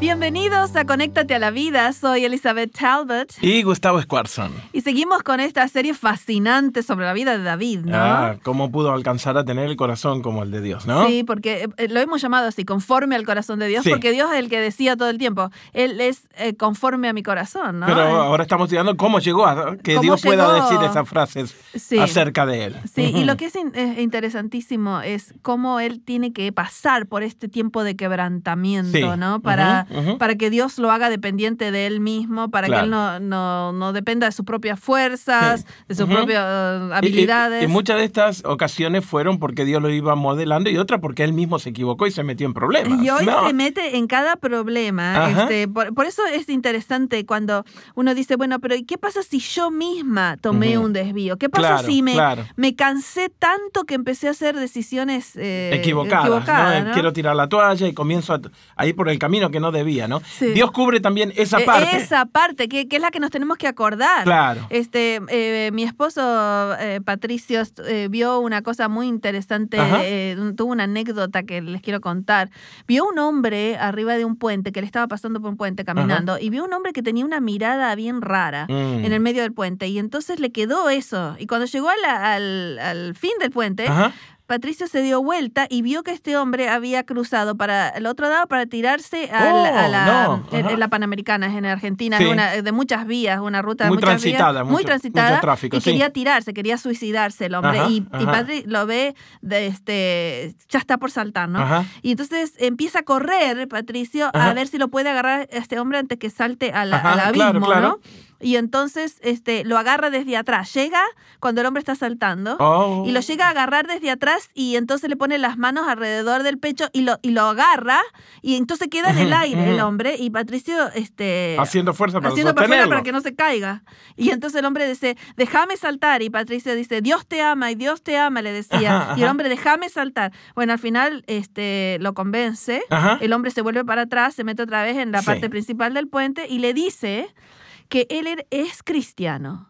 Bienvenidos a Conéctate a la Vida, soy Elizabeth Talbot. Y Gustavo Squarson. Y seguimos con esta serie fascinante sobre la vida de David, ¿no? Ah, cómo pudo alcanzar a tener el corazón como el de Dios, ¿no? Sí, porque eh, lo hemos llamado así, conforme al corazón de Dios, porque Dios es el que decía todo el tiempo, Él es eh, conforme a mi corazón, ¿no? Pero ahora estamos estudiando cómo llegó a que Dios pueda decir esas frases acerca de Él. Sí, y lo que es, interesantísimo es cómo Él tiene que pasar por este tiempo de quebrantamiento, ¿no? Para para que Dios lo haga dependiente de él mismo, para que él no, no, no, dependa de sus propias fuerzas, de sus propias uh, habilidades. Y, muchas de estas ocasiones fueron porque Dios lo iba modelando y otras porque él mismo se equivocó y se metió en problemas. Y hoy se mete en cada problema. Este, por, eso es interesante cuando uno dice, bueno, pero ¿qué pasa si yo misma tomé un desvío? ¿Qué pasa si me, me cansé tanto que empecé a hacer decisiones eh, equivocadas? Quiero tirar la toalla y comienzo a, ir por el camino que no debía. Dios cubre también esa e, parte. Esa parte, que, es la que nos tenemos que acordar. Claro. Este, eh, mi esposo eh, Patricio eh, vio una cosa muy interesante, tuvo una anécdota que les quiero contar. Vio un hombre arriba de un puente, que le estaba pasando por un puente caminando, y vio un hombre que tenía una mirada bien rara mm. en el medio del puente, y entonces le quedó eso. Y cuando llegó al, al, fin del puente, Patricio se dio vuelta y vio que este hombre había cruzado para el otro lado para tirarse a, la, oh, en, la Panamericana, en Argentina, de muchas vías, una ruta muy de muchas transitada, vías, muy transitada, tráfico, y quería tirarse, quería suicidarse el hombre. y, Patricio lo ve, de este, ya está por saltar, ¿no? Y entonces empieza a correr Patricio a ver si lo puede agarrar este hombre antes que salte al, abismo, ¿no? Y entonces este, lo agarra desde atrás. Llega cuando el hombre está saltando oh. y lo llega a agarrar desde atrás y entonces le pone las manos alrededor del pecho y lo, y lo agarra y entonces queda en el aire el hombre y Patricio este, haciendo fuerza para haciendo para que no se caiga. Y entonces el hombre dice, déjame saltar y Patricio dice, Dios te ama y Dios te ama, le decía. Y el hombre, déjame saltar. Bueno, al final este, lo convence, el hombre se vuelve para atrás, se mete otra vez en la parte principal del puente y le dice que él er, es cristiano,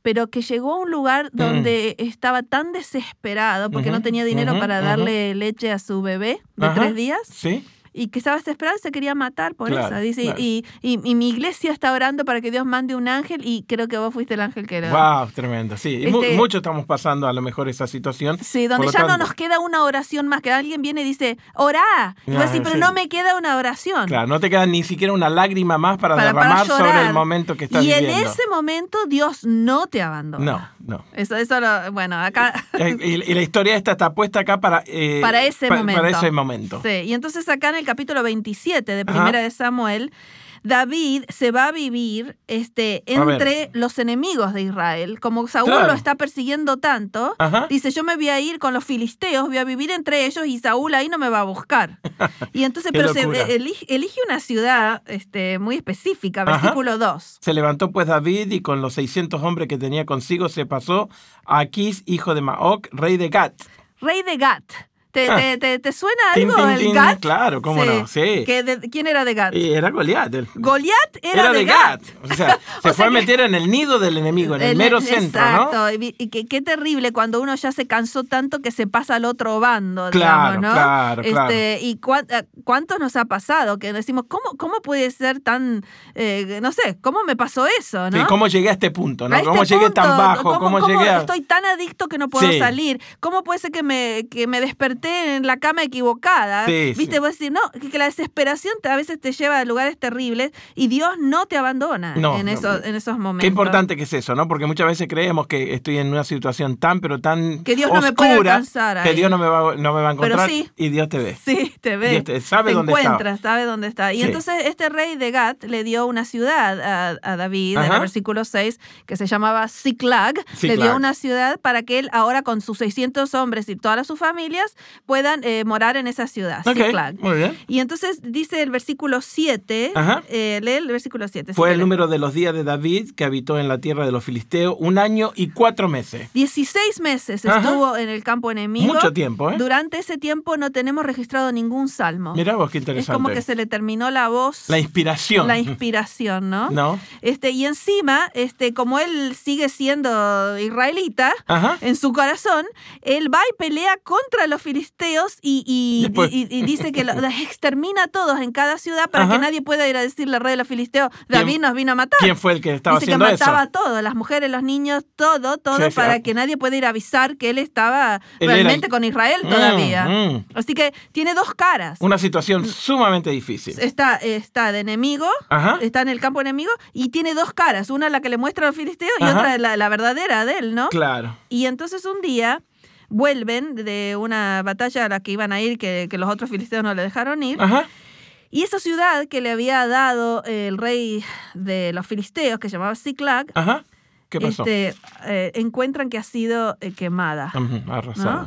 pero que llegó a un lugar mm. donde estaba tan desesperado porque no tenía dinero para darle leche a su bebé de tres días. ¿Sí? Y que estaba desesperado se quería matar por eso. Dice, y, y, mi iglesia está orando para que Dios mande un ángel y creo que vos fuiste el ángel que era. ¡Wow! Tremendo, sí. Y este mucho estamos pasando a lo mejor esa situación. Sí, donde ya no nos queda una oración más, que alguien viene y dice, orá. Y vos pero no me queda una oración. Claro, no te queda ni siquiera una lágrima más para, derramar sobre el momento que estás y viviendo. Y en ese momento Dios no te abandona. No, no. Eso, eso lo, bueno, acá... Eh, y, la historia esta está puesta acá para... Eh, para ese momento. Para ese momento. Sí, y entonces acá en el capítulo 27 de Primera de Samuel, David se va a vivir este, entre los enemigos de Israel. Como Saúl lo está persiguiendo tanto, dice, yo me voy a ir con los filisteos, voy a vivir entre ellos y Saúl ahí no me va a buscar. Y entonces, pero se, elige, una ciudad este, muy específica, versículo 2. Se levantó pues David y con los 600 hombres que tenía consigo se pasó a Aquís, hijo de Maoc, rey de Gat. Rey de Gat. ¿Te, te, suena algo el Gat? Claro, cómo no, sí. ¿Quién era de Gat? era Goliat. Goliat era, de, Gat. O sea, se fue a meter en el nido del enemigo, en el, mero centro, exacto. Y, qué, terrible cuando uno ya se cansó tanto que se pasa al otro bando, claro, digamos, ¿no? Claro, claro. Este, y eh, cuántos nos ha pasado que decimos, ¿cómo, cómo puede ser tan, eh, no sé, cómo me pasó eso, ¿no? ¿Cómo llegué a este punto, no? ¿Cómo llegué tan bajo? ¿Cómo, llegué a... Estoy tan adicto que no puedo salir. ¿Cómo puede ser que me, que me desperté en la cama equivocada. Viste, vos decís, no, que, la desesperación a veces te lleva a lugares terribles y Dios no te abandona en, esos, en esos momentos. Qué importante que es eso, ¿no? Porque muchas veces creemos que estoy en una situación tan, pero tan Que Dios no me puede alcanzar Que Dios no me va, no me va a encontrar y Dios te ve. Sí, te ve. te, sabe dónde encuentra, sabe dónde está. Y entonces este rey de Gat le dio una ciudad a, David, en el versículo 6, que se llamaba Ziklag. Le dio una ciudad para que él ahora con sus 600 hombres y todas sus familias puedan eh, morar en esa ciudad. muy bien. Y entonces dice el versículo 7, eh, lee el versículo 7. Fue el número de los días de David que habitó en la tierra de los filisteos un año y cuatro meses. 16 meses estuvo en el campo enemigo. Mucho tiempo, ¿eh? Durante ese tiempo no tenemos registrado ningún salmo. Mira vos, qué interesante. Es como que se le terminó la voz. La inspiración. La inspiración, ¿no? No. Este, y encima, este, como él sigue siendo israelita, en su corazón, él va y pelea contra los filisteos y, y, dice que los extermina a todos en cada ciudad para que nadie pueda ir a decirle al rey de los filisteos, David nos vino a matar. ¿Quién fue el que estaba dice haciendo que mataba a todos, las mujeres, los niños, todo, todo, para que nadie pueda ir a avisar que él estaba realmente con Israel mm, todavía. Mm. Así que tiene dos caras. Una situación sumamente difícil. Está, está de enemigo, está en el campo enemigo y tiene dos caras. Una la que le muestra a los filisteos y otra la, la verdadera de él, ¿no? Claro. Y entonces un día vuelven de una batalla a la que iban a ir, que, los otros filisteos no le dejaron ir. Y esa ciudad que le había dado el rey de los filisteos, que se llamaba Ziklag, ¿Qué pasó? Este, eh, encuentran que ha sido eh, quemada.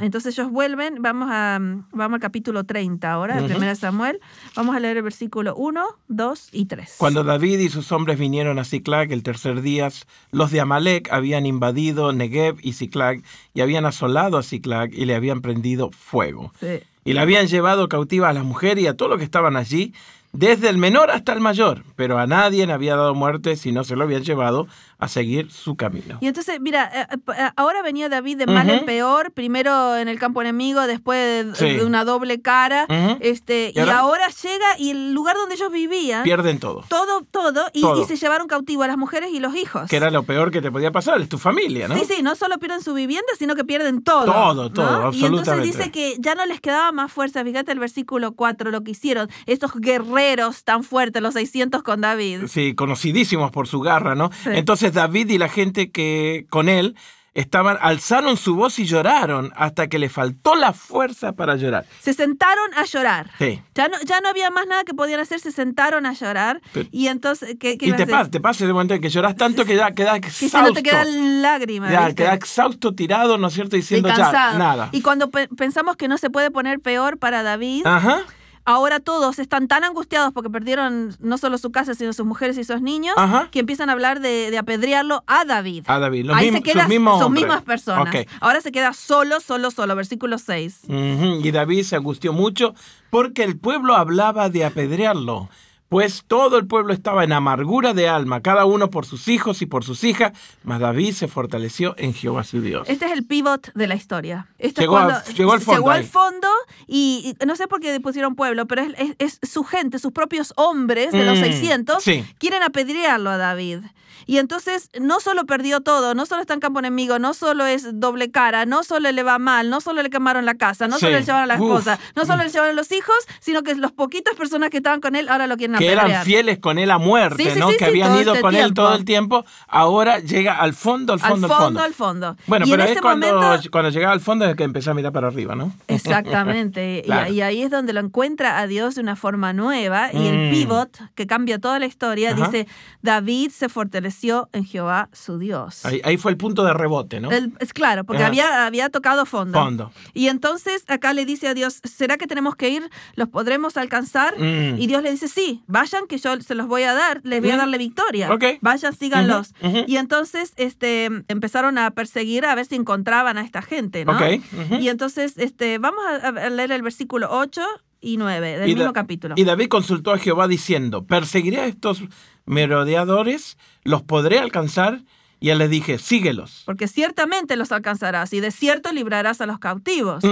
Entonces ellos vuelven, vamos, a, vamos al capítulo 30 ahora, de 1 Samuel, vamos a leer el versículo 1, 2 y 3. Cuando David y sus hombres vinieron a Ziklag el tercer día, los de Amalek habían invadido Negev y Ziklag y habían asolado a Ziklag y le habían prendido fuego. Y le habían llevado cautiva a las mujeres y a todos los que estaban allí desde el menor hasta el mayor, pero a nadie le había dado muerte si no se lo habían llevado a seguir su camino. Y entonces, mira, eh, eh, eh, ahora venía David de mal en peor, primero en el campo enemigo, después de, una doble cara, este, y, ahora? llega y el lugar donde ellos vivían... Pierden todo. Todo, todo, y, se llevaron cautivo a las mujeres y los hijos. Que era lo peor que te podía pasar, es tu familia, ¿no? Sí, sí, no solo pierden su vivienda, sino que pierden todo. Todo, todo, absolutamente. Y entonces dice que ya no les quedaba más fuerza, fíjate el versículo 4, lo que hicieron, estos guerreros tan fuertes, los 600 con David. Sí, conocidísimos por su garra, ¿no? Entonces David y la gente que con él estaban, alzaron su voz y lloraron hasta que le faltó la fuerza para llorar. Se sentaron a llorar. Sí. Ya no, ya no había más nada que podían hacer, se sentaron a llorar. y entonces, ¿qué, y te pasa, te pasa de momento en que lloras tanto que ya quedas exhausto. Que no te quedan lágrimas. Ya, quedas exhausto, tirado, ¿no es cierto? Diciendo ya, nada. Y cuando pensamos que no se puede poner peor para David. Ajá ahora todos están tan angustiados porque perdieron no solo su casa, sino sus mujeres y sus niños, que empiezan a hablar de, apedrearlo a David. A David, Ahí se queda, son mismas personas. Ahora se queda solo, solo, solo, versículo 6. Y David se angustió mucho porque el pueblo hablaba de apedrearlo pues todo el pueblo estaba en amargura de alma, cada uno por sus hijos y por sus hijas, mas David se fortaleció en Jehová su Dios. Este es el pivot de la historia. llegó, al fondo. Llegó al fondo y, no sé por qué pusieron pueblo, pero es, su gente, sus propios hombres de los 600, mm, quieren apedrearlo a David. Y entonces no solo perdió todo, no solo está en campo enemigo, no solo es doble cara, no solo le va mal, no solo le quemaron la casa, no solo le llevaron la esposa, no solo le llevaron los hijos, sino que las poquitas personas que estaban con él ahora lo quieren Que eran fieles con él a muerte, ¿no? que habían ido este con él todo el tiempo, ahora llega al fondo, al fondo, al fondo. Al fondo, Bueno, pero es cuando, cuando llegaba al fondo es que empezó a mirar para arriba, ¿no? Exactamente. y, ahí es donde lo encuentra a Dios de una forma nueva y el mm. pivot que cambia toda la historia dice, David se fortaleció en Jehová su Dios. Ahí, fue el punto de rebote, ¿no? es claro, porque había, había tocado fondo. Fondo. Y entonces acá le dice a Dios, ¿será que tenemos que ir? ¿Los podremos alcanzar? Mm. Y Dios le dice, sí, vayan que yo se los voy a dar, les voy a mm. darle victoria. Vayan, síganlos. Y entonces este, empezaron a perseguir a ver si encontraban a esta gente, ¿no? Y entonces este, vamos a, leer el versículo 8 y 9 del mismo capítulo. Y David consultó a Jehová diciendo, ¿perseguiré a estos merodeadores? ¿Los podré alcanzar? Y él le dije, síguelos. Porque ciertamente los alcanzarás y de cierto librarás a los cautivos.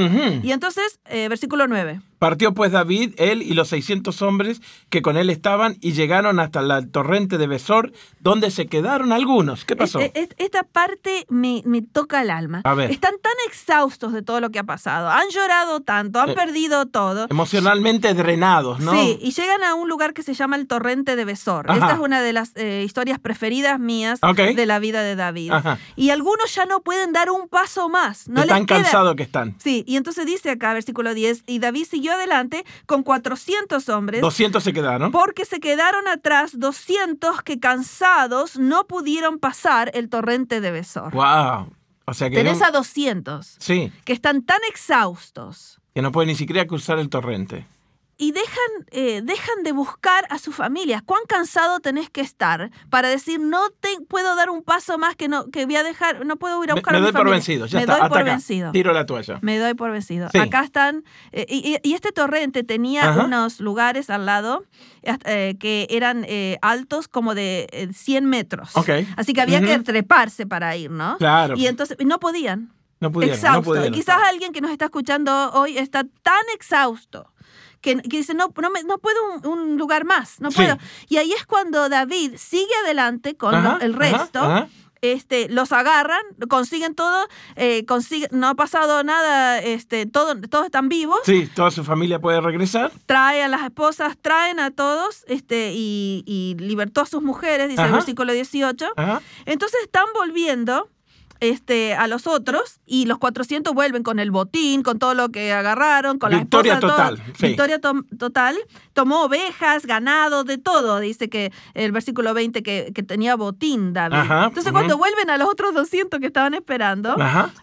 Y entonces, eh, versículo 9. Partió pues David, él y los 600 hombres que con él estaban y llegaron hasta el torrente de Besor, donde se quedaron algunos. ¿Qué pasó? Esta parte me, toca el alma. A ver. Están tan exhaustos de todo lo que ha pasado. Han llorado tanto, han eh, perdido todo. Emocionalmente drenados, ¿no? Sí, y llegan a un lugar que se llama el torrente de Besor. Esta es una de las eh, historias preferidas mías de la vida de David. Y algunos ya no pueden dar un paso más. No tan cansados que están. Sí, y entonces dice acá, versículo 10, y David siguió adelante con 400 hombres. 200 se quedaron. Porque se quedaron atrás 200 que cansados no pudieron pasar el torrente de Besor. ¡Wow! O sea que Tenés a 200 sí. que están tan exhaustos Que no puede ni siquiera cruzar el torrente y dejan, eh, dejan de buscar a sus familias. ¿Cuán cansado tenés que estar para decir no te puedo dar un paso más que no que voy a dejar, no puedo ir a buscar me, a mi doy por vencido, ya me está, doy por vencido. Tiro la toalla. Me doy por vencido. Acá están eh, y, este torrente tenía unos lugares al lado eh, que eran altos como de 100 metros. Así que había que treparse para ir, ¿no? Claro. Y entonces no podían. No pudieron, exhausto. No Quizás alguien que nos está escuchando hoy está tan exhausto que, dice, no, no, no puedo un, lugar más, no puedo. Y ahí es cuando David sigue adelante con el resto. Este, los agarran, consiguen todo, eh, no ha pasado nada, este, todo, todos están vivos. Sí, toda su familia puede regresar. Trae a las esposas, traen a todos este, y, libertó a sus mujeres, dice el versículo 18. Entonces están volviendo este, a los otros y los 400 vuelven con el botín, con todo lo que agarraron, con victoria la total. Victoria total. Tomó ovejas, ganado, de todo. Dice que el versículo 20 que, tenía botín David. Entonces cuando vuelven a los otros 200 que estaban esperando,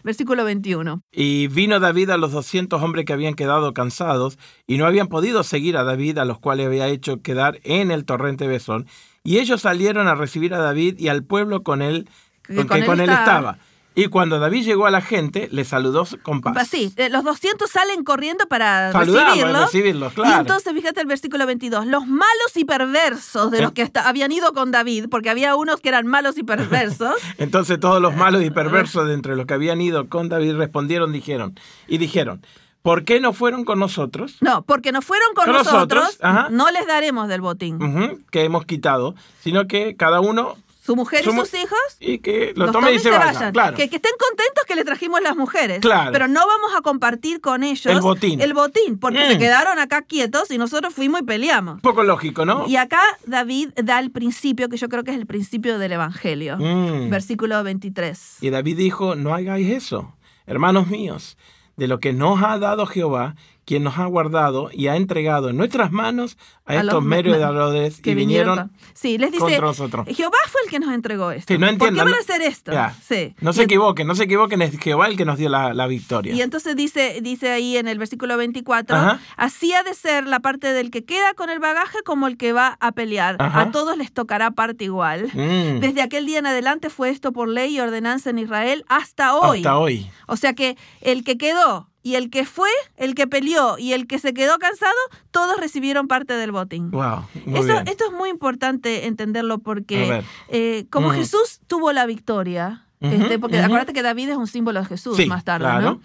versículo 21. Y vino David a los 200 hombres que habían quedado cansados y no habían podido seguir a David, a los cuales había hecho quedar en el torrente Besón. Y ellos salieron a recibir a David y al pueblo con él porque con, él, estaba. Y cuando David llegó a la gente, le saludó con paz. Sí, eh, los 200 salen corriendo para recibirlo. recibirlos. claro. Y entonces, fíjate el versículo 22, los malos y perversos de los que habían ido con David, porque había unos que eran malos y perversos. entonces todos los malos y perversos de entre los que habían ido con David respondieron, dijeron, y dijeron, ¿Por qué no fueron con nosotros? No, porque no fueron con, nosotros, no les daremos del botín. que hemos quitado, sino que cada uno su mujer y sus hijos. Y que lo tomen y se, vayan. Claro. Que, estén contentos que le trajimos las mujeres. Claro. Pero no vamos a compartir con ellos el botín. El botín, porque se mm. quedaron acá quietos y nosotros fuimos y peleamos. Poco lógico, ¿no? Y acá David da el principio, que yo creo que es el principio del Evangelio. Mm. Versículo 23. Y David dijo, no hagáis eso, hermanos míos, de lo que nos ha dado Jehová, quien nos ha guardado y ha entregado en nuestras manos a, estos mediadores que vinieron, sí, les dice, contra nosotros. Jehová fue el que nos entregó esto. no ¿Por qué van a hacer esto? Sí. No se equivoquen, no se equivoquen, es Jehová el que nos dio la, victoria. Y entonces dice, dice ahí en el versículo 24, así ha de ser la parte del que queda con el bagaje como el que va a pelear. A todos les tocará parte igual. Mm. Desde aquel día en adelante fue esto por ley y ordenanza en Israel hasta hoy. Hasta hoy. O sea que el que quedó y el que fue, el que peleó y el que se quedó cansado, todos recibieron parte del botín. Wow, Esto es muy importante entenderlo porque eh, como mm. Jesús tuvo la victoria, este, porque acuérdate que David es un símbolo de Jesús más tarde, ¿no?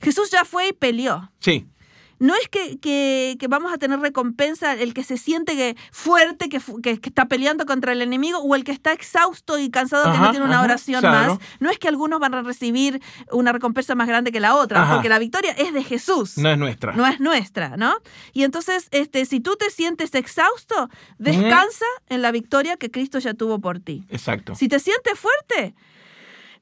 Jesús ya fue y peleó. Sí no es que, que, vamos a tener recompensa el que se siente que fuerte, que, que, está peleando contra el enemigo, o el que está exhausto y cansado que no tiene una oración más. No es que algunos van a recibir una recompensa más grande que la otra, porque la victoria es de Jesús. No es nuestra. No es nuestra, ¿no? Y entonces, este, si tú te sientes exhausto, descansa en la victoria que Cristo ya tuvo por ti. Exacto. Si te sientes fuerte,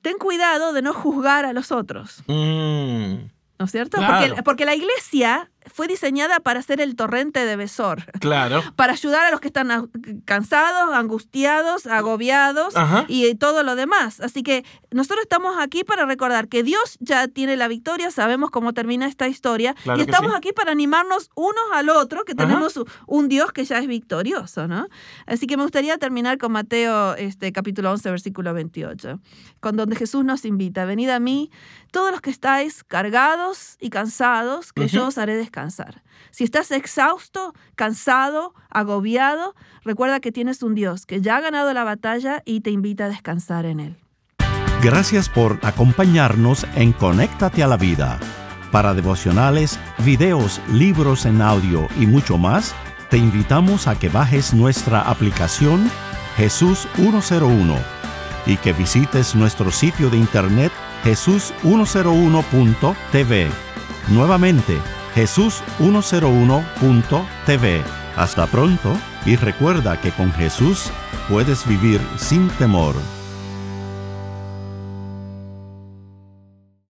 ten cuidado de no juzgar a los otros. Mm. ¿No es cierto? porque, la iglesia fue diseñada para ser el torrente de Besor. Claro. Para ayudar a los que están cansados, angustiados, agobiados y todo lo demás. Así que nosotros estamos aquí para recordar que Dios ya tiene la victoria, sabemos cómo termina esta historia y estamos aquí para animarnos unos al otro, que tenemos un Dios que ya es victorioso, ¿no? Así que me gustaría terminar con Mateo este, capítulo 11, versículo 28, con donde Jesús nos invita, venid a mí todos los que estáis cargados y cansados, que yo os haré Si estás exhausto, cansado, agobiado, recuerda que tienes un Dios que ya ha ganado la batalla y te invita a descansar en Él. Gracias por acompañarnos en Conéctate a la Vida. Para devocionales, videos, libros en audio y mucho más, te invitamos a que bajes nuestra aplicación Jesús 101 y que visites nuestro sitio de internet jesús101.tv. Nuevamente, jesús101.tv. Hasta pronto y recuerda que con Jesús puedes vivir sin temor.